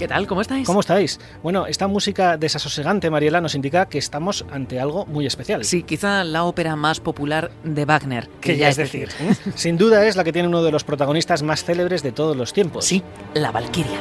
¿Qué tal? ¿Cómo estáis? ¿Cómo estáis? Bueno, esta música desasosegante, Mariela, nos indica que estamos ante algo muy especial. Sí, quizá la ópera más popular de Wagner, que, ya es decir. Sin duda es la que tiene uno de los protagonistas más célebres de todos los tiempos. Sí, la Valquiria.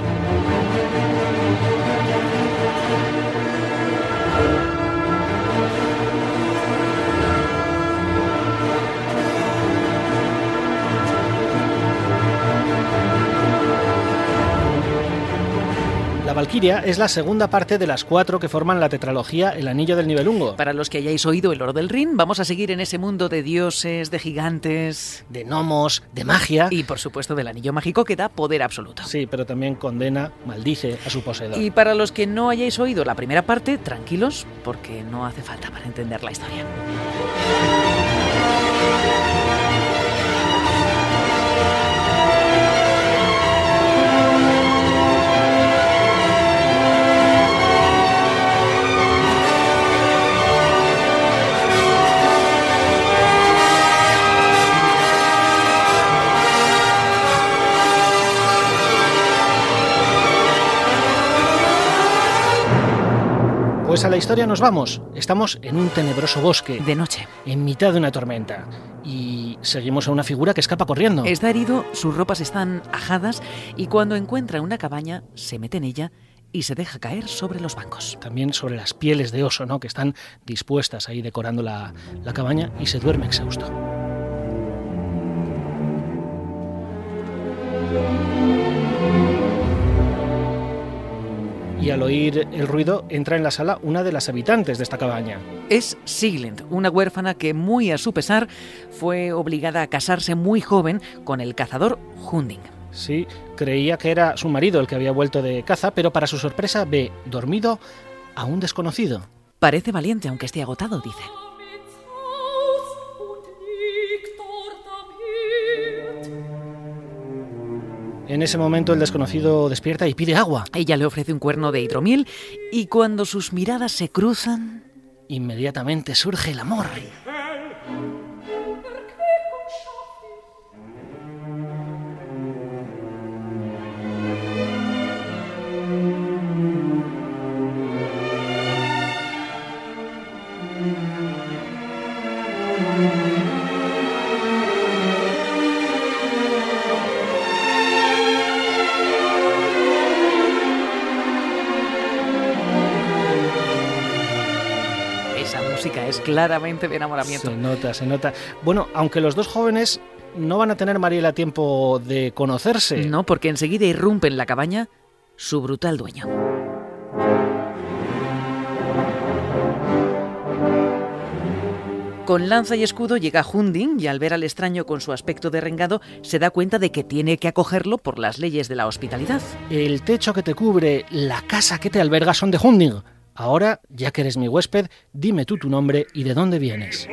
La Valquiria es la segunda parte de las cuatro que forman la tetralogía El Anillo del Nibelungo. Para los que hayáis oído El Oro del Rin, vamos a seguir en ese mundo de dioses, de gigantes, de gnomos, de magia. Y por supuesto del anillo mágico que da poder absoluto. Sí, pero también condena, maldice a su poseedor. Y para los que no hayáis oído la primera parte, tranquilos, porque no hace falta para entender la historia. Pues a la historia nos vamos. Estamos en un tenebroso bosque. De noche. En mitad de una tormenta. Y seguimos a una figura que escapa corriendo. Está herido, sus ropas están ajadas y cuando encuentra una cabaña se mete en ella y se deja caer sobre los bancos. También sobre las pieles de oso, ¿no? Que están dispuestas ahí decorando la, la cabaña y se duerme exhausto. Y al oír el ruido entra en la sala una de las habitantes de esta cabaña. Es Siglent, una huérfana que muy a su pesar fue obligada a casarse muy joven con el cazador Hunding. Sí, creía que era su marido el que había vuelto de caza, pero para su sorpresa ve dormido a un desconocido. Parece valiente aunque esté agotado, dice. En ese momento el desconocido despierta y pide agua. Ella le ofrece un cuerno de hidromiel y cuando sus miradas se cruzan, inmediatamente surge el amor. Claramente de enamoramiento. Se nota, se nota. Bueno, aunque los dos jóvenes no van a tener, Mariela, tiempo de conocerse. No, porque enseguida irrumpe en la cabaña su brutal dueño. Con lanza y escudo llega Hunding y al ver al extraño con su aspecto derrengado se da cuenta de que tiene que acogerlo por las leyes de la hospitalidad. El techo que te cubre, la casa que te alberga son de Hunding. Ahora, ya que eres mi huésped, dime tú tu nombre y de dónde vienes.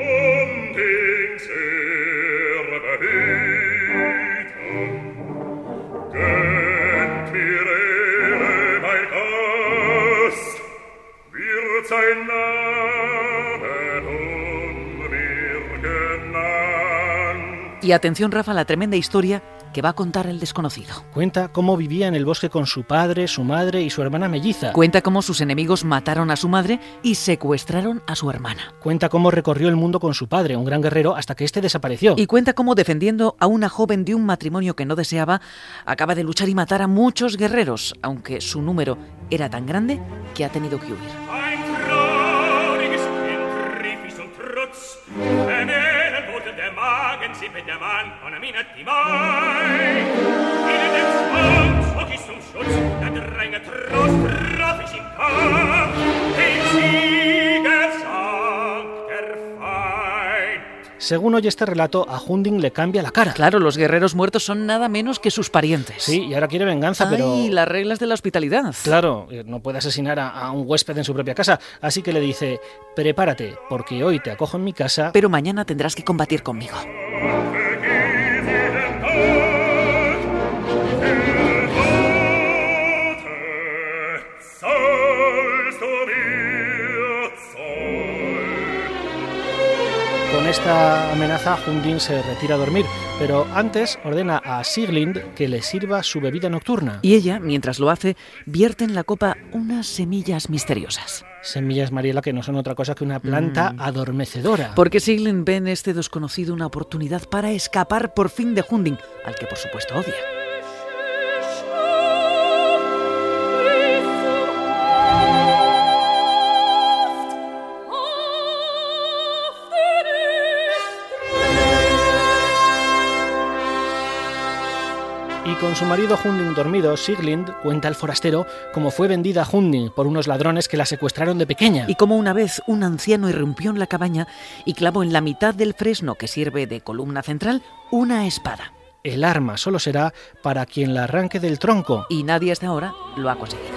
Y atención, Rafa, la tremenda historia que va a contar el desconocido. Cuenta cómo vivía en el bosque con su padre, su madre y su hermana melliza. Cuenta cómo sus enemigos mataron a su madre y secuestraron a su hermana. Cuenta cómo recorrió el mundo con su padre, un gran guerrero, hasta que éste desapareció. Y cuenta cómo defendiendo a una joven de un matrimonio que no deseaba, acaba de luchar y matar a muchos guerreros, aunque su número era tan grande que ha tenido que huir. si vede man una minatti mai in dem spon so chi zum schutz da dränge trost traf ich im kampf den sie Según oye este relato, a Hunding le cambia la cara. Claro, los guerreros muertos son nada menos que sus parientes. Sí, y ahora quiere venganza, pero... Y las reglas de la hospitalidad. Claro, eh, no puede asesinar a, a un huésped en su propia casa, así que le dice, prepárate, porque hoy te acojo en mi casa... Pero mañana tendrás que combatir conmigo. Con esta amenaza, Hunding se retira a dormir, pero antes ordena a Siglind que le sirva su bebida nocturna. Y ella, mientras lo hace, vierte en la copa unas semillas misteriosas. Semillas, Mariela, que no son otra cosa que una planta Mm. adormecedora. Porque Siglind ve en este desconocido una oportunidad para escapar por fin de Hunding, al que por supuesto odia. Con su marido Hunding dormido, Siglind cuenta al forastero cómo fue vendida a Hunding por unos ladrones que la secuestraron de pequeña. Y como una vez un anciano irrumpió en la cabaña y clavó en la mitad del fresno que sirve de columna central una espada. El arma solo será para quien la arranque del tronco. Y nadie hasta ahora lo ha conseguido.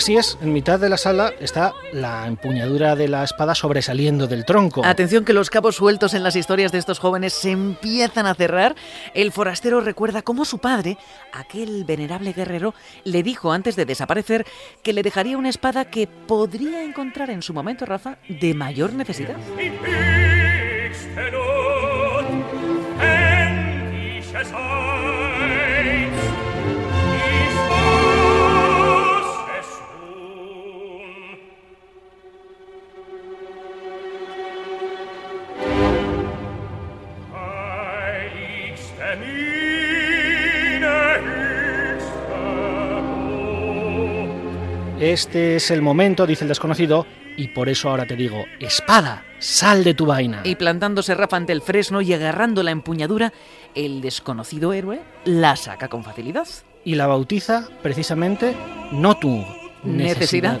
Así es, en mitad de la sala está la empuñadura de la espada sobresaliendo del tronco. Atención que los cabos sueltos en las historias de estos jóvenes se empiezan a cerrar. El forastero recuerda cómo su padre, aquel venerable guerrero, le dijo antes de desaparecer que le dejaría una espada que podría encontrar en su momento, Rafa, de mayor necesidad. Este es el momento, dice el desconocido, y por eso ahora te digo, espada, sal de tu vaina. Y plantándose Rafa ante el fresno y agarrando la empuñadura, el desconocido héroe la saca con facilidad. Y la bautiza precisamente Notung, Necesidad. necesidad.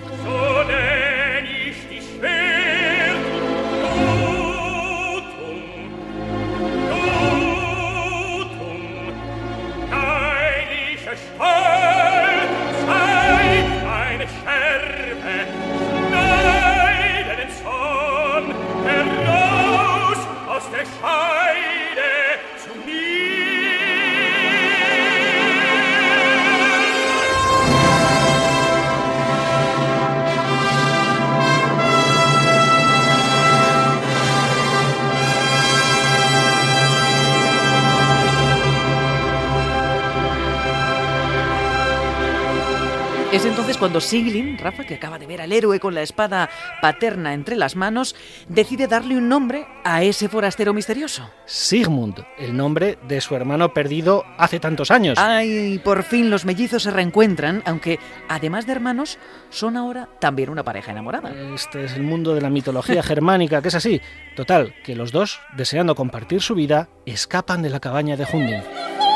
Cuando Siglin, Rafa, que acaba de ver al héroe con la espada paterna entre las manos, decide darle un nombre a ese forastero misterioso. Sigmund, el nombre de su hermano perdido hace tantos años. Ay, por fin los mellizos se reencuentran, aunque además de hermanos, son ahora también una pareja enamorada. Este es el mundo de la mitología germánica, que es así. Total, que los dos, deseando compartir su vida, escapan de la cabaña de Hunding.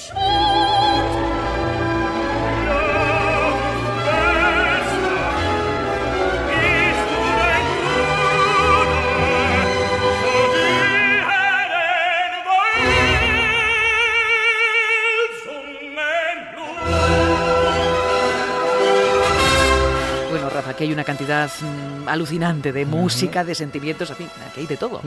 什？Una cantidad mm, alucinante de música, de sentimientos, en fin, aquí hay de todo.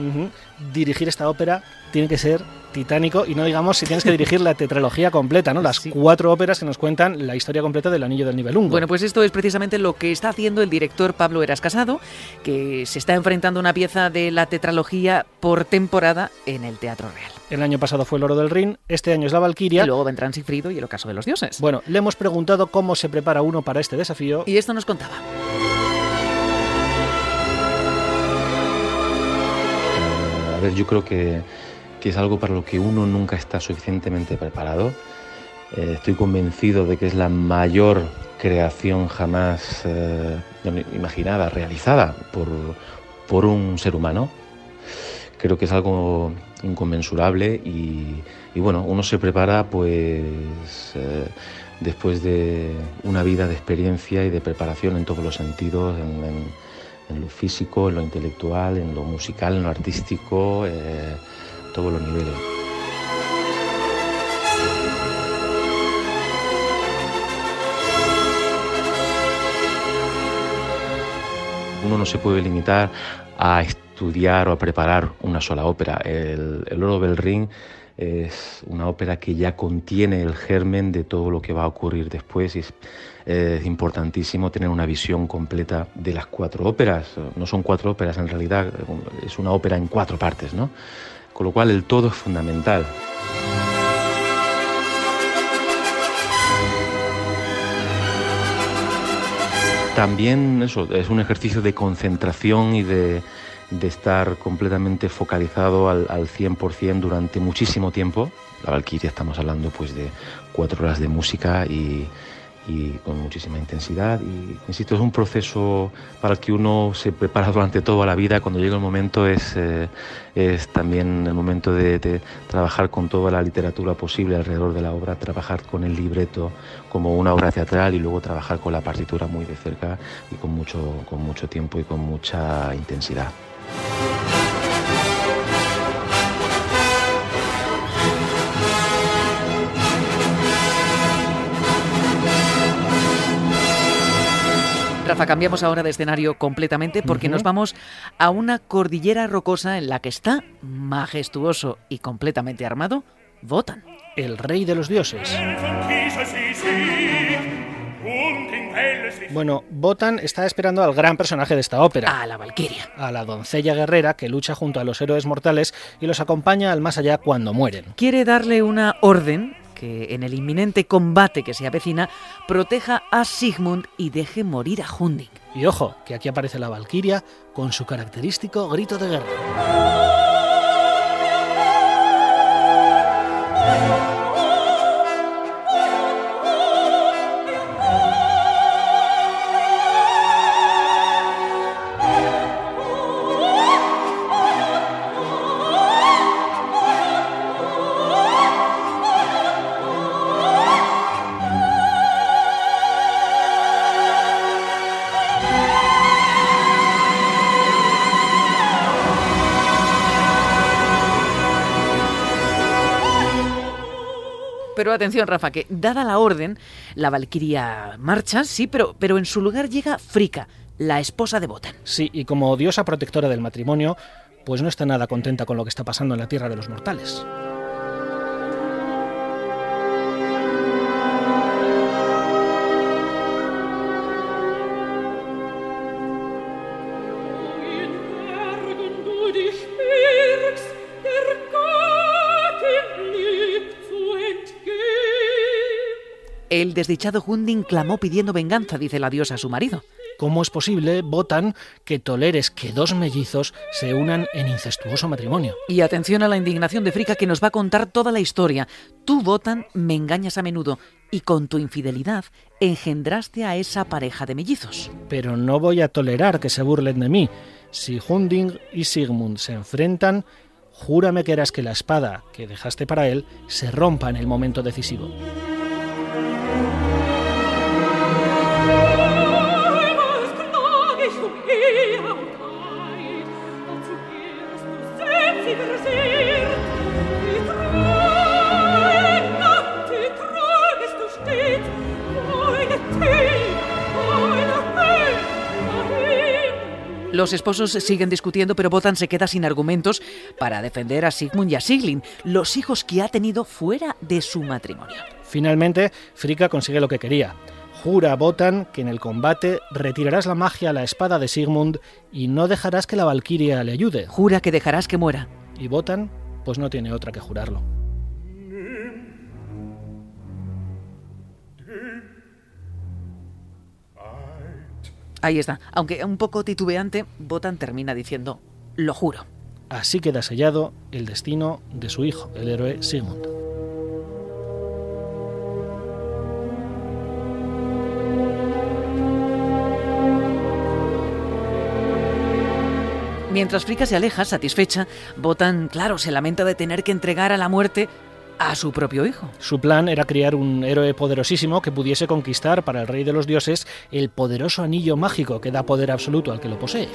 Dirigir esta ópera tiene que ser titánico y no digamos si tienes que dirigir la tetralogía completa, ¿no? Las Sí. cuatro óperas que nos cuentan la historia completa del Anillo del Nibelungo. Bueno, pues esto es precisamente lo que está haciendo el director Pablo Eras Casado, que se está enfrentando a una pieza de la tetralogía por temporada en el Teatro Real. El año pasado fue el Oro del Rin, este año es la Valquiria. Y luego vendrán Sigfrido y el ocaso de los dioses. Bueno, le hemos preguntado cómo se prepara uno para este desafío. Y esto nos contaba. Yo creo que, que es algo para lo que uno nunca está suficientemente preparado. Eh, estoy convencido de que es la mayor creación jamás eh, imaginada, realizada por, por un ser humano. Creo que es algo inconmensurable y, y bueno, uno se prepara pues eh, después de una vida de experiencia y de preparación en todos los sentidos, en, en- en lo físico, en lo intelectual, en lo musical, en lo artístico, eh, todos los niveles. Uno no se puede limitar a estudiar o a preparar una sola ópera. El, Oro del Ring es una ópera que ya contiene el germen de todo lo que va a ocurrir después es importantísimo tener una visión completa de las cuatro óperas. No son cuatro óperas, en realidad es una ópera en cuatro partes, ¿no? Con lo cual el todo es fundamental. También eso, es un ejercicio de concentración y de, estar completamente focalizado al, al 100% durante muchísimo tiempo. La Valquiria estamos hablando pues de cuatro horas de música y, y con muchísima intensidad. Y insisto, es un proceso para el que uno se prepara durante toda la vida. Cuando llega el momento es, eh, es también el momento de, de trabajar con toda la literatura posible alrededor de la obra, trabajar con el libreto como una obra teatral y luego trabajar con la partitura muy de cerca y con mucho, con mucho tiempo y con mucha intensidad. Rafa, cambiamos ahora de escenario completamente porque nos vamos a una cordillera rocosa en la que está, majestuoso y completamente armado, Wotan. El rey de los dioses. Bueno, Botan está esperando al gran personaje de esta ópera. A la Valquiria. a la doncella guerrera que lucha junto a los héroes mortales y los acompaña al más allá cuando mueren. Quiere darle una orden que en el inminente combate que se avecina proteja a Sigmund y deje morir a Hunding. Y ojo, que aquí aparece la Valquiria con su característico grito de guerra. Pero atención, Rafa, que dada la orden, la Valquiria marcha, sí, pero, pero en su lugar llega Fricka, la esposa de Wotan. Sí, y como diosa protectora del matrimonio, pues no está nada contenta con lo que está pasando en la tierra de los mortales. El desdichado Hunding clamó pidiendo venganza, dice la diosa a su marido. ¿Cómo es posible, Botan, que toleres que dos mellizos se unan en incestuoso matrimonio? Y atención a la indignación de Fricka que nos va a contar toda la historia. Tú, Wotan, me engañas a menudo y con tu infidelidad engendraste a esa pareja de mellizos. Pero no voy a tolerar que se burlen de mí. Si Hunding y Sigmund se enfrentan, júrame que harás que la espada que dejaste para él se rompa en el momento decisivo. Los esposos siguen discutiendo, pero Wotan se queda sin argumentos para defender a Sigmund y a Siglin, los hijos que ha tenido fuera de su matrimonio. Finalmente, Fricka consigue lo que quería. Jura a Botan que en el combate retirarás la magia a la espada de Sigmund y no dejarás que la Valquiria le ayude. Jura que dejarás que muera. Y Botan, pues no tiene otra que jurarlo. Ahí está. Aunque un poco titubeante, Botan termina diciendo, lo juro. Así queda sellado el destino de su hijo, el héroe Sigmund. Mientras Fricka se aleja, satisfecha, Botan, claro, se lamenta de tener que entregar a la muerte a su propio hijo. Su plan era crear un héroe poderosísimo que pudiese conquistar para el rey de los dioses el poderoso anillo mágico que da poder absoluto al que lo posee.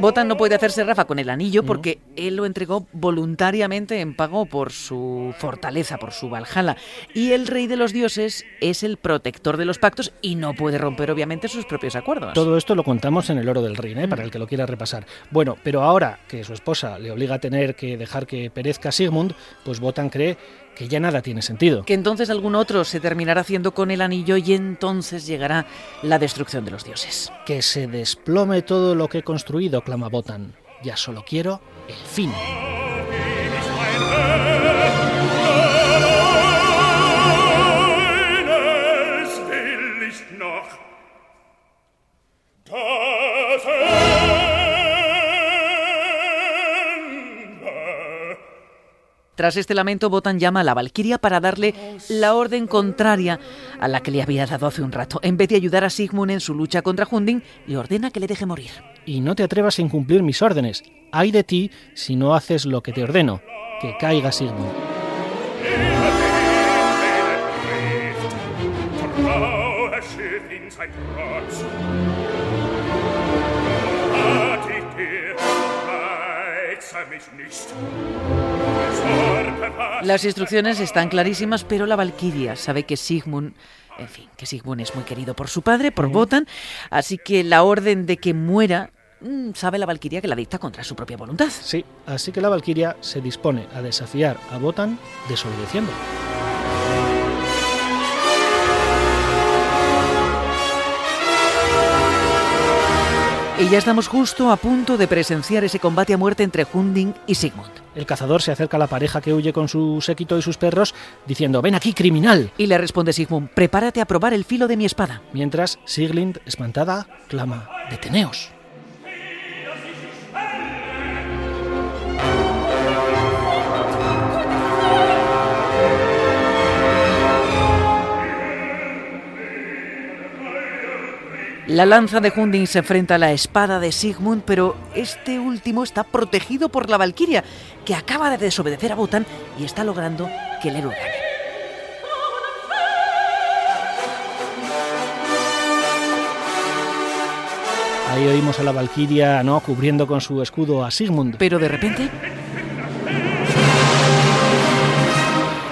Botan no puede hacerse Rafa con el anillo porque él lo entregó voluntariamente en pago por su fortaleza, por su Valhalla. Y el rey de los dioses es el protector de los pactos y no puede romper obviamente sus propios acuerdos. Todo esto lo contamos en el oro del Rin, ¿eh? para el que lo quiera repasar. Bueno, pero ahora que su esposa le obliga a tener que dejar que perezca Sigmund, pues Botan cree que ya nada tiene sentido. Que entonces algún otro se terminará haciendo con el anillo y entonces llegará la destrucción de los dioses. Que se desplome todo lo que he construido, clama Botan. Ya solo quiero el fin. Tras este lamento, Botan llama a la Valquiria para darle la orden contraria a la que le había dado hace un rato. En vez de ayudar a Sigmund en su lucha contra Hunding, le ordena que le deje morir. Y no te atrevas a incumplir mis órdenes. Hay de ti si no haces lo que te ordeno. Que caiga Sigmund. Las instrucciones están clarísimas, pero la Valquiria sabe que Sigmund, en fin, que Sigmund es muy querido por su padre, por Botan, así que la orden de que muera, mm, sabe la Valquiria que la dicta contra su propia voluntad. Sí, así que la Valquiria se dispone a desafiar a Botan desobedeciendo. Y ya estamos justo a punto de presenciar ese combate a muerte entre Hunding y Sigmund. El cazador se acerca a la pareja que huye con su séquito y sus perros, diciendo, ven aquí, criminal. Y le responde Sigmund, prepárate a probar el filo de mi espada. Mientras, Siglind, espantada, clama, deteneos. La lanza de Hunding se enfrenta a la espada de Sigmund, pero este último está protegido por la Valquiria, que acaba de desobedecer a Botan y está logrando que el héroe gane. Ahí oímos a la Valquiria, ¿no? Cubriendo con su escudo a Sigmund. Pero de repente...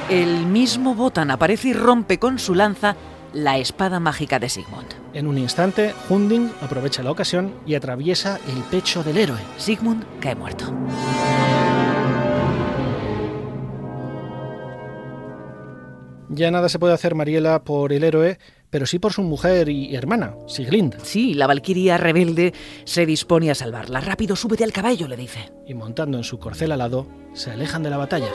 El mismo Botan aparece y rompe con su lanza la espada mágica de Sigmund. En un instante, Hunding aprovecha la ocasión y atraviesa el pecho del héroe. Sigmund cae muerto. Ya nada se puede hacer Mariela por el héroe, pero sí por su mujer y hermana, Siglind. Sí, la Valquiria rebelde se dispone a salvarla. Rápido, súbete al caballo, le dice. Y montando en su corcel alado, se alejan de la batalla.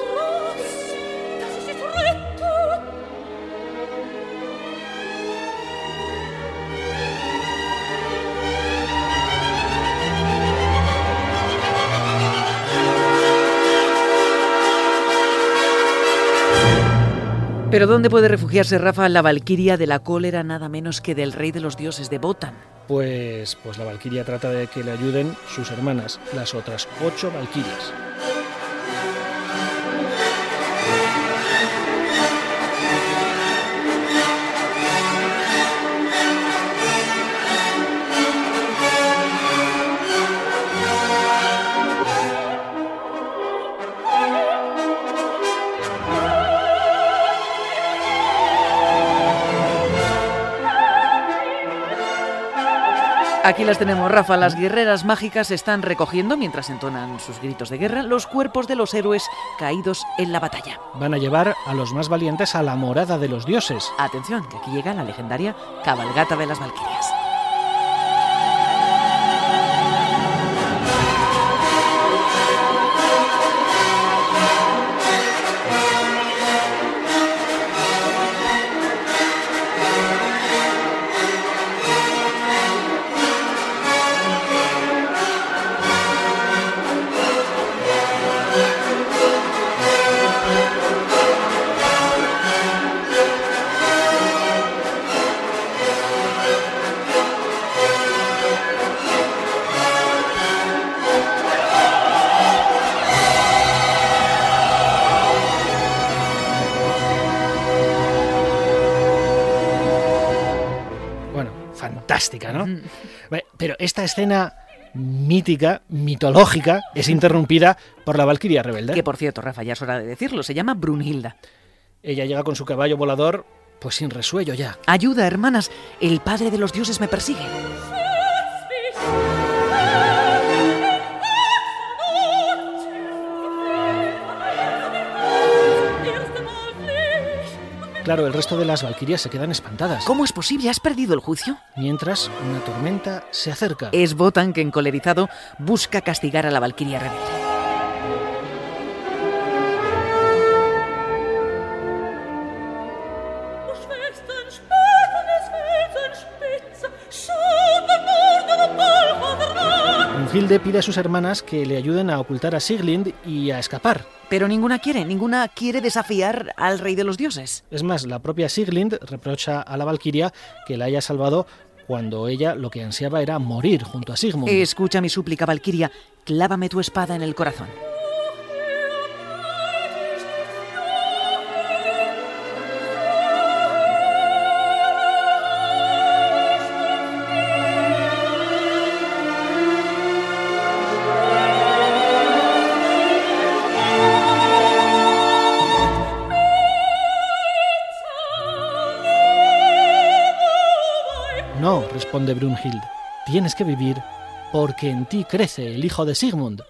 Pero ¿dónde puede refugiarse Rafa la Valquiria de la cólera nada menos que del rey de los dioses de Botan? Pues, pues la Valquiria trata de que le ayuden sus hermanas, las otras ocho Valquirias. Aquí las tenemos, Rafa. Las guerreras mágicas están recogiendo, mientras entonan sus gritos de guerra, los cuerpos de los héroes caídos en la batalla. Van a llevar a los más valientes a la morada de los dioses. Atención, que aquí llega la legendaria cabalgata de las Valquirias. Esta escena mítica, mitológica, es interrumpida por la Valquiria rebelde. Que por cierto, Rafa, ya es hora de decirlo, se llama Brunhilda. Ella llega con su caballo volador, pues sin resuello ya. Ayuda, hermanas, el padre de los dioses me persigue. Claro, el resto de las Valquirias se quedan espantadas. ¿Cómo es posible? ¿Has perdido el juicio? Mientras una tormenta se acerca. Es Botan que, encolerizado, busca castigar a la Valquiria rebelde. Brunhilde pide a sus hermanas que le ayuden a ocultar a Siglind y a escapar. Pero ninguna quiere, ninguna quiere desafiar al rey de los dioses. Es más, la propia Siglind reprocha a la Valquiria que la haya salvado cuando ella lo que ansiaba era morir junto a Sigmund. Escucha mi súplica, Valquiria, clávame tu espada en el corazón. Responde Brunhild, tienes que vivir porque en ti crece el hijo de Sigmund.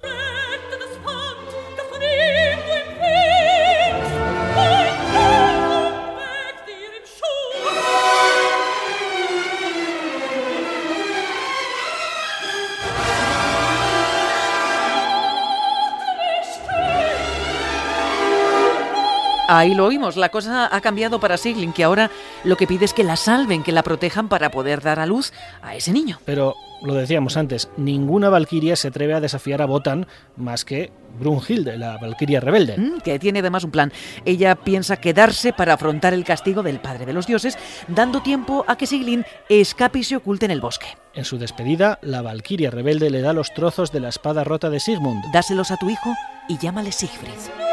Ahí lo oímos, la cosa ha cambiado para Siglin, que ahora lo que pide es que la salven, que la protejan para poder dar a luz a ese niño. Pero lo decíamos antes, ninguna Valquiria se atreve a desafiar a Botan más que Brunhilde, la Valquiria rebelde. Mm, Que tiene además un plan. Ella piensa quedarse para afrontar el castigo del padre de los dioses, dando tiempo a que Siglin escape y se oculte en el bosque. En su despedida, la Valquiria rebelde le da los trozos de la espada rota de Sigmund. Dáselos a tu hijo y llámale Siegfried.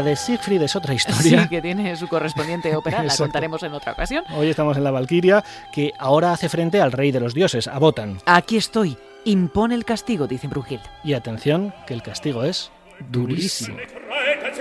La de Siegfried es otra historia. Sí, que tiene su correspondiente ópera, la contaremos en otra ocasión. Hoy estamos en la Valquiria, que ahora hace frente al rey de los dioses, a Botan. Aquí estoy. Impone el castigo, dice Brunhild. Y atención, que el castigo es durísimo. Reiten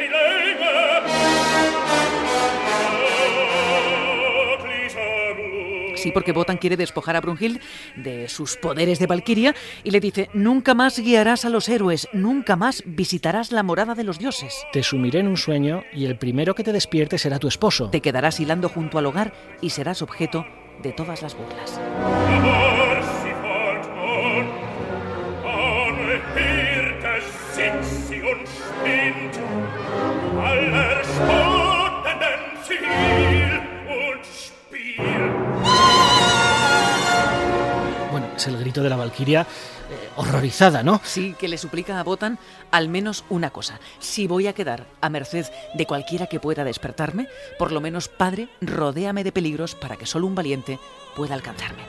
Sí, porque Botan quiere despojar a Brunhild de sus poderes de Valquiria y le dice, nunca más guiarás a los héroes, nunca más visitarás la morada de los dioses. Te sumiré en un sueño y el primero que te despierte será tu esposo. Te quedarás hilando junto al hogar y serás objeto de todas las burlas. Grito de la Valquiria eh, horrorizada, ¿no? Sí, que le suplica a Botan al menos una cosa. Si voy a quedar a merced de cualquiera que pueda despertarme, por lo menos, padre, rodéame de peligros para que solo un valiente pueda alcanzarme.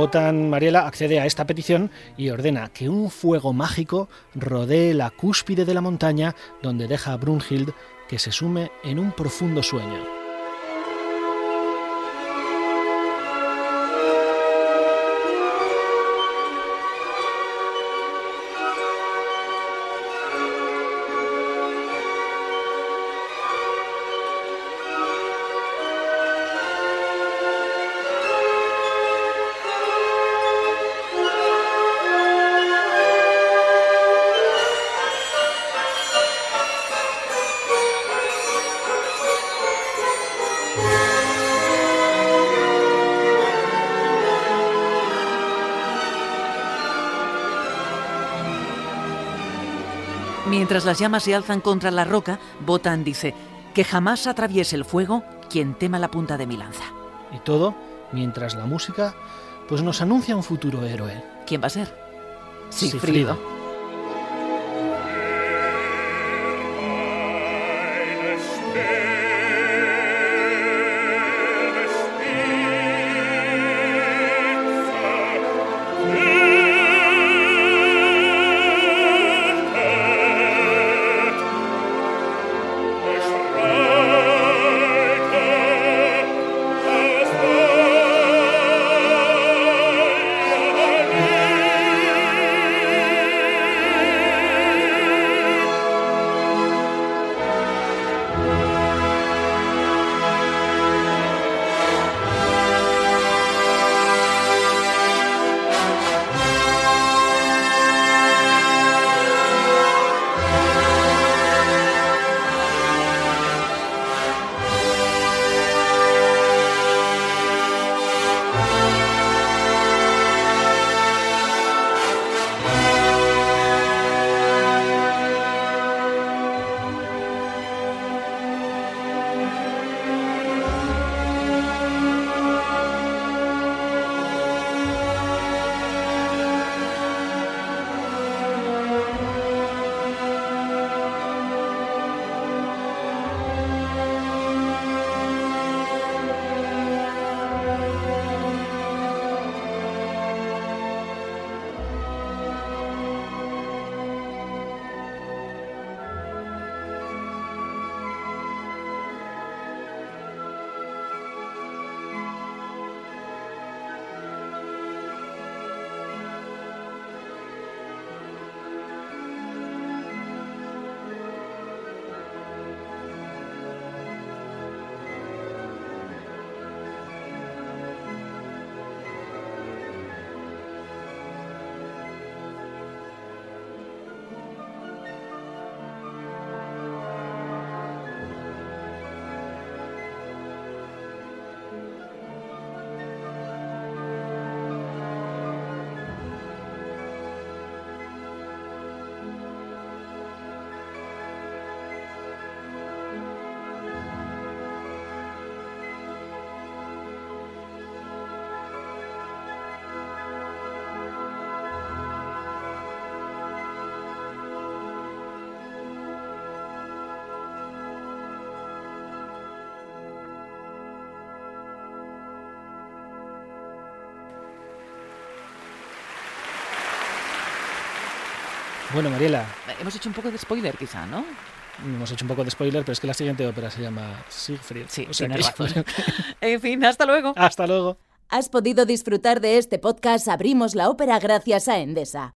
Botan Mariela accede a esta petición y ordena que un fuego mágico rodee la cúspide de la montaña donde deja a Brunhild que se sume en un profundo sueño. Mientras las llamas se alzan contra la roca, Botan dice que jamás atraviese el fuego quien tema la punta de mi lanza. Y todo mientras la música pues nos anuncia un futuro héroe. ¿Quién va a ser? Sigfrido. Bueno, Mariela, Hemos hecho un poco de spoiler quizá, ¿no? hemos hecho un poco de spoiler, pero es que la siguiente ópera se llama Siegfried. Sí, O sea tienes que- razón. En fin, hasta luego. Hasta luego. Has podido disfrutar de este podcast Abrimos la Ópera gracias a Endesa.